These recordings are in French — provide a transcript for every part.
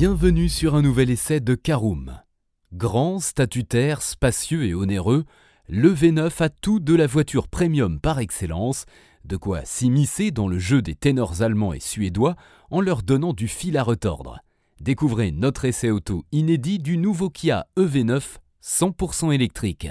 Bienvenue sur un nouvel essai de Caroom. Grand, statutaire, spacieux et onéreux, le V9 a tout de la voiture premium par excellence, de quoi s'immiscer dans le jeu des ténors allemands et suédois en leur donnant du fil à retordre. Découvrez notre essai auto inédit du nouveau Kia EV9 100% électrique.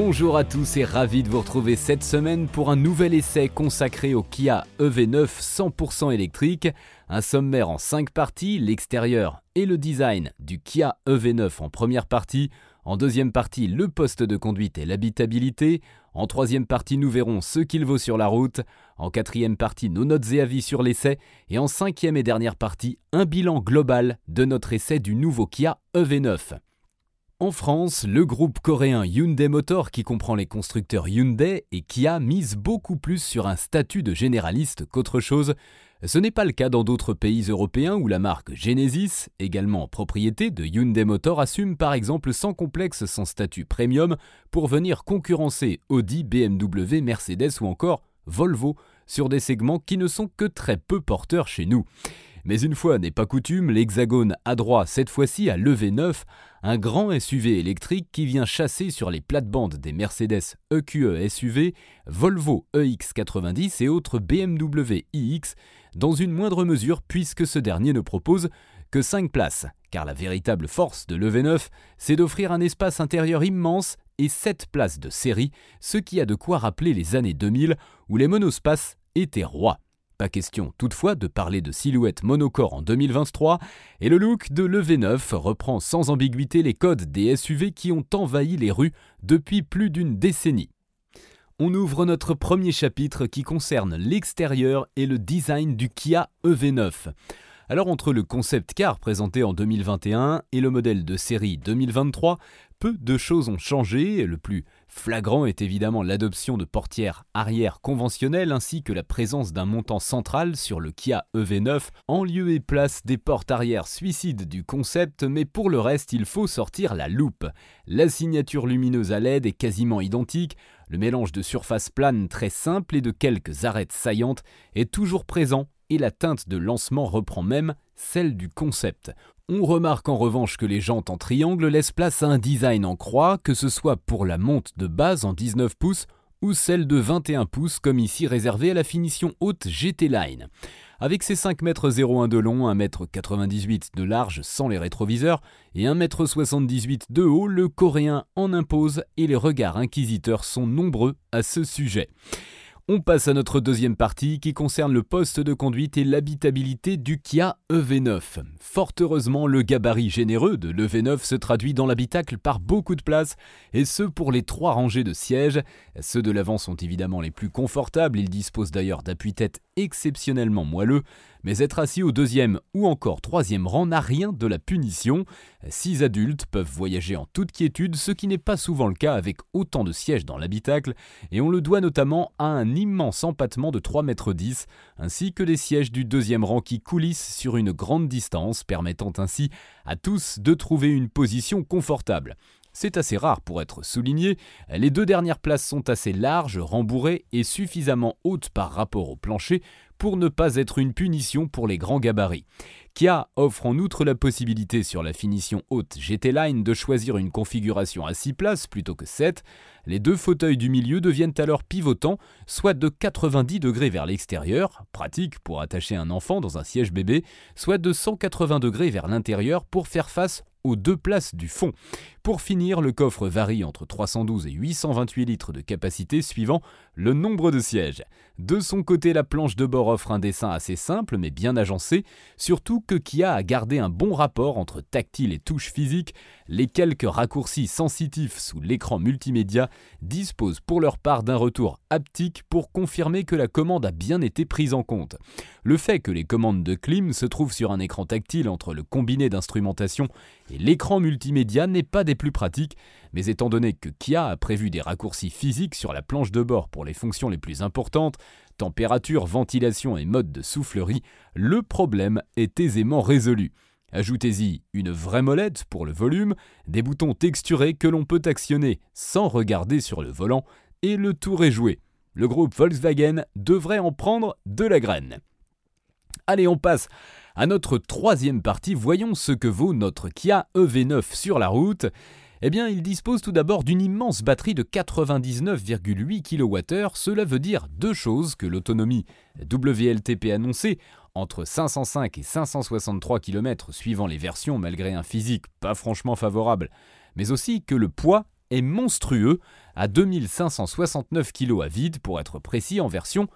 Bonjour à tous et ravi de vous retrouver cette semaine pour un nouvel essai consacré au Kia EV9 100% électrique, un sommaire en 5 parties, l'extérieur et le design du Kia EV9 en première partie, en deuxième partie le poste de conduite et l'habitabilité, en troisième partie nous verrons ce qu'il vaut sur la route, en quatrième partie nos notes et avis sur l'essai, et en cinquième et dernière partie un bilan global de notre essai du nouveau Kia EV9. En France, le groupe coréen Hyundai Motor, qui comprend les constructeurs Hyundai et Kia, mise beaucoup plus sur un statut de généraliste qu'autre chose. Ce n'est pas le cas dans d'autres pays européens où la marque Genesis, également propriété de Hyundai Motor, assume par exemple sans complexe son statut premium pour venir concurrencer Audi, BMW, Mercedes ou encore Volvo sur des segments qui ne sont que très peu porteurs chez nous. Mais une fois n'est pas coutume, l'Hexagone a droit cette fois-ci à l'EV9, un grand SUV électrique qui vient chasser sur les plates-bandes des Mercedes EQE SUV, Volvo EX90 et autres BMW iX, dans une moindre mesure puisque ce dernier ne propose que 5 places, car la véritable force de l'EV9, c'est d'offrir un espace intérieur immense et 7 places de série, ce qui a de quoi rappeler les années 2000 où les monospaces étaient rois. Pas question toutefois de parler de silhouette monocore en 2023, et le look de l'EV9 reprend sans ambiguïté les codes des SUV qui ont envahi les rues depuis plus d'une décennie. On ouvre notre premier chapitre qui concerne l'extérieur et le design du Kia EV9. Alors entre le concept car présenté en 2021 et le modèle de série 2023, peu de choses ont changé. Le plus flagrant est évidemment l'adoption de portières arrière conventionnelles ainsi que la présence d'un montant central sur le Kia EV9 en lieu et place des portes arrière suicides du concept, mais pour le reste il faut sortir la loupe. La signature lumineuse à LED est quasiment identique, le mélange de surface plane très simple et de quelques arêtes saillantes est toujours présent et la teinte de lancement reprend même celle du concept. On remarque en revanche que les jantes en triangle laissent place à un design en croix, que ce soit pour la monte de base en 19 pouces ou celle de 21 pouces comme ici réservée à la finition haute GT Line. Avec ses 5,01 m de long, 1,98 m de large sans les rétroviseurs et 1,78 m de haut, le coréen en impose et les regards inquisiteurs sont nombreux à ce sujet. On passe à notre deuxième partie qui concerne le poste de conduite et l'habitabilité du Kia EV9. Fort heureusement, le gabarit généreux de l'EV9 se traduit dans l'habitacle par beaucoup de place, et ce pour les trois rangées de sièges. Ceux de l'avant sont évidemment les plus confortables, ils disposent d'ailleurs d'appuis-tête exceptionnellement moelleux, mais être assis au deuxième ou encore troisième rang n'a rien de la punition. Six adultes peuvent voyager en toute quiétude, ce qui n'est pas souvent le cas avec autant de sièges dans l'habitacle, et on le doit notamment à un immense empattement de 3,10 mètres, ainsi que les sièges du deuxième rang qui coulissent sur une grande distance, permettant ainsi à tous de trouver une position confortable. C'est assez rare pour être souligné, les deux dernières places sont assez larges, rembourrées et suffisamment hautes par rapport au plancher pour ne pas être une punition pour les grands gabarits. Kia offre en outre la possibilité sur la finition haute GT Line de choisir une configuration à 6 places plutôt que 7. Les deux fauteuils du milieu deviennent alors pivotants, soit de 90 degrés vers l'extérieur, pratique pour attacher un enfant dans un siège bébé, soit de 180 degrés vers l'intérieur pour faire face aux deux places du fond. Pour finir, le coffre varie entre 312 et 828 litres de capacité suivant le nombre de sièges. De son côté, la planche de bord offre un dessin assez simple mais bien agencé, surtout que Kia a gardé un bon rapport entre tactile et touche physique. Les quelques raccourcis sensitifs sous l'écran multimédia disposent pour leur part d'un retour haptique pour confirmer que la commande a bien été prise en compte. Le fait que les commandes de clim se trouvent sur un écran tactile entre le combiné d'instrumentation et l'écran multimédia n'est pas des plus pratiques, mais étant donné que Kia a prévu des raccourcis physiques sur la planche de bord pour les fonctions les plus importantes, température, ventilation et mode de soufflerie, le problème est aisément résolu. Ajoutez-y une vraie molette pour le volume, des boutons texturés que l'on peut actionner sans regarder sur le volant, et le tour est joué. Le groupe Volkswagen devrait en prendre de la graine. Allez, on passe à notre troisième partie. Voyons ce que vaut notre Kia EV9 sur la route. Eh bien, il dispose tout d'abord d'une immense batterie de 99,8 kWh. Cela veut dire deux choses que l'autonomie WLTP annoncée entre 505 et 563 km suivant les versions malgré un physique pas franchement favorable, mais aussi que le poids est monstrueux à 2569 kg à vide pour être précis en version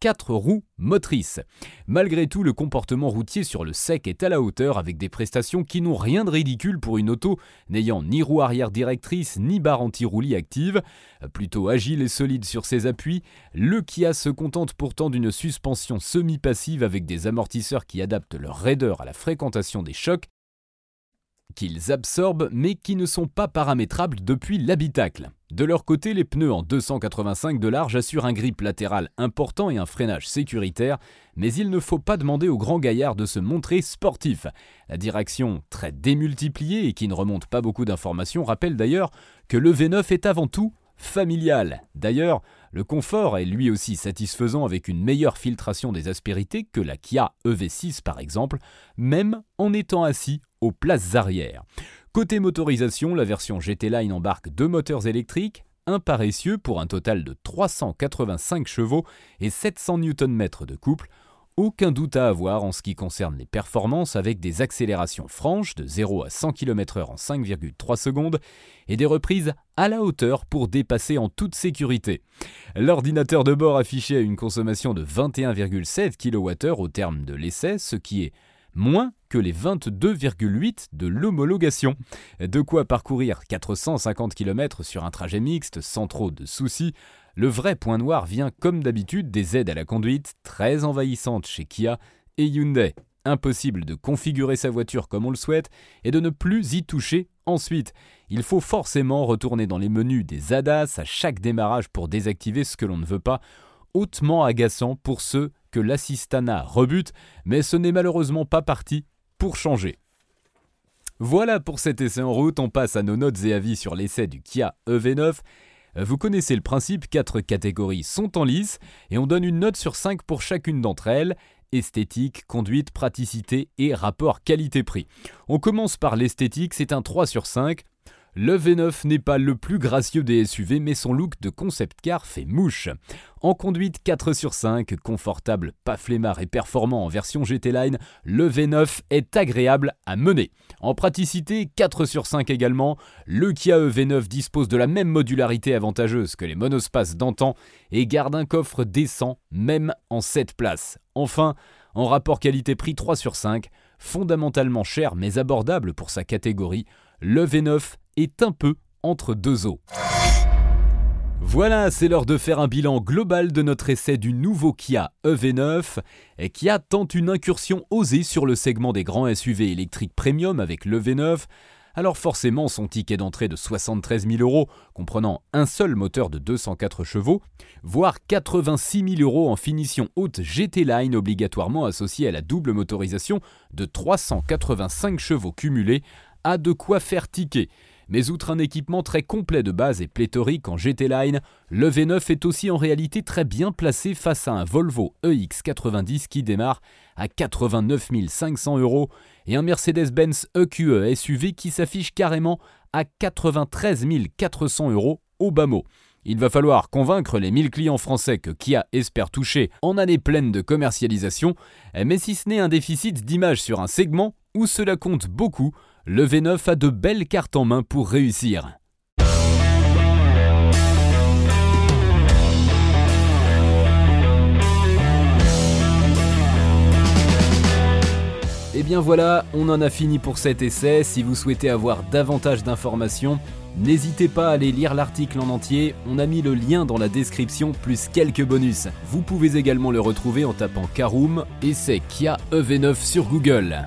4 roues motrices. Malgré tout, le comportement routier sur le sec est à la hauteur avec des prestations qui n'ont rien de ridicule pour une auto n'ayant ni roue arrière directrice ni barre anti-roulis active. Plutôt agile et solide sur ses appuis, le Kia se contente pourtant d'une suspension semi-passive avec des amortisseurs qui adaptent leur raideur à la fréquentation des chocs qu'ils absorbent mais qui ne sont pas paramétrables depuis l'habitacle. De leur côté, les pneus en 285 de large assurent un grip latéral important et un freinage sécuritaire, mais il ne faut pas demander aux grands gaillards de se montrer sportifs. La direction, très démultipliée et qui ne remonte pas beaucoup d'informations, rappelle d'ailleurs que le V9 est avant tout familial. D'ailleurs, le confort est lui aussi satisfaisant avec une meilleure filtration des aspérités que la Kia EV6 par exemple, même en étant assis aux places arrière. Côté motorisation, la version GT Line embarque deux moteurs électriques, un paressieux pour un total de 385 chevaux et 700 Nm de couple, aucun doute à avoir en ce qui concerne les performances avec des accélérations franches de 0 à 100 km/h en 5,3 secondes et des reprises à la hauteur pour dépasser en toute sécurité. L'ordinateur de bord affichait une consommation de 21,7 kWh au terme de l'essai, ce qui est moins que les 22,8 de l'homologation. De quoi parcourir 450 km sur un trajet mixte sans trop de soucis. Le vrai point noir vient comme d'habitude des aides à la conduite très envahissantes chez Kia et Hyundai. Impossible de configurer sa voiture comme on le souhaite et de ne plus y toucher ensuite. Il faut forcément retourner dans les menus des ADAS à chaque démarrage pour désactiver ce que l'on ne veut pas, hautement agaçant pour ceux que l'assistana rebute, mais ce n'est malheureusement pas parti pour changer. Voilà pour cet essai en route, on passe à nos notes et avis sur l'essai du Kia EV9. Vous connaissez le principe, quatre catégories sont en lice et on donne une note sur 5 pour chacune d'entre elles esthétique, conduite, praticité et rapport qualité-prix. On commence par l'esthétique, c'est un 3 sur 5. Le V9 n'est pas le plus gracieux des SUV, mais son look de concept car fait mouche. En conduite 4 sur 5, confortable, pas flemmard et performant en version GT Line, le V9 est agréable à mener. En praticité 4 sur 5 également, le Kia EV9 dispose de la même modularité avantageuse que les monospaces d'antan et garde un coffre décent même en 7 places. Enfin, en rapport qualité-prix 3 sur 5, fondamentalement cher mais abordable pour sa catégorie, le V9 est un peu entre deux eaux. Voilà, c'est l'heure de faire un bilan global de notre essai du nouveau Kia EV9, et Kia tente une incursion osée sur le segment des grands SUV électriques premium avec le V9. Alors forcément, son ticket d'entrée de 73 000 euros, comprenant un seul moteur de 204 chevaux, voire 86 000 euros en finition haute GT Line obligatoirement associée à la double motorisation de 385 chevaux cumulés, a de quoi faire ticker. Mais outre un équipement très complet de base et pléthorique en GT Line, le V9 est aussi en réalité très bien placé face à un Volvo EX90 qui démarre à 89 500 euros et un Mercedes-Benz EQE SUV qui s'affiche carrément à 93 400 euros au bas mot. Il va falloir convaincre les 1000 clients français que Kia espère toucher en année pleine de commercialisation, mais si ce n'est un déficit d'image sur un segment, où cela compte beaucoup, le V9 a de belles cartes en main pour réussir. Et eh bien voilà, on en a fini pour cet essai. Si vous souhaitez avoir davantage d'informations, n'hésitez pas à aller lire l'article en entier. On a mis le lien dans la description plus quelques bonus. Vous pouvez également le retrouver en tapant Karoom essai Kia EV9 sur Google.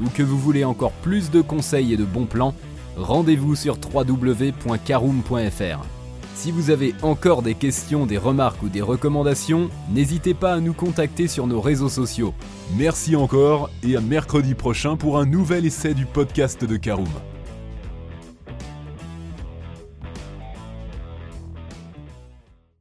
ou que vous voulez encore plus de conseils et de bons plans, rendez-vous sur www.caroom.fr. Si vous avez encore des questions, des remarques ou des recommandations, n'hésitez pas à nous contacter sur nos réseaux sociaux. Merci encore et à mercredi prochain pour un nouvel essai du podcast de Caroom.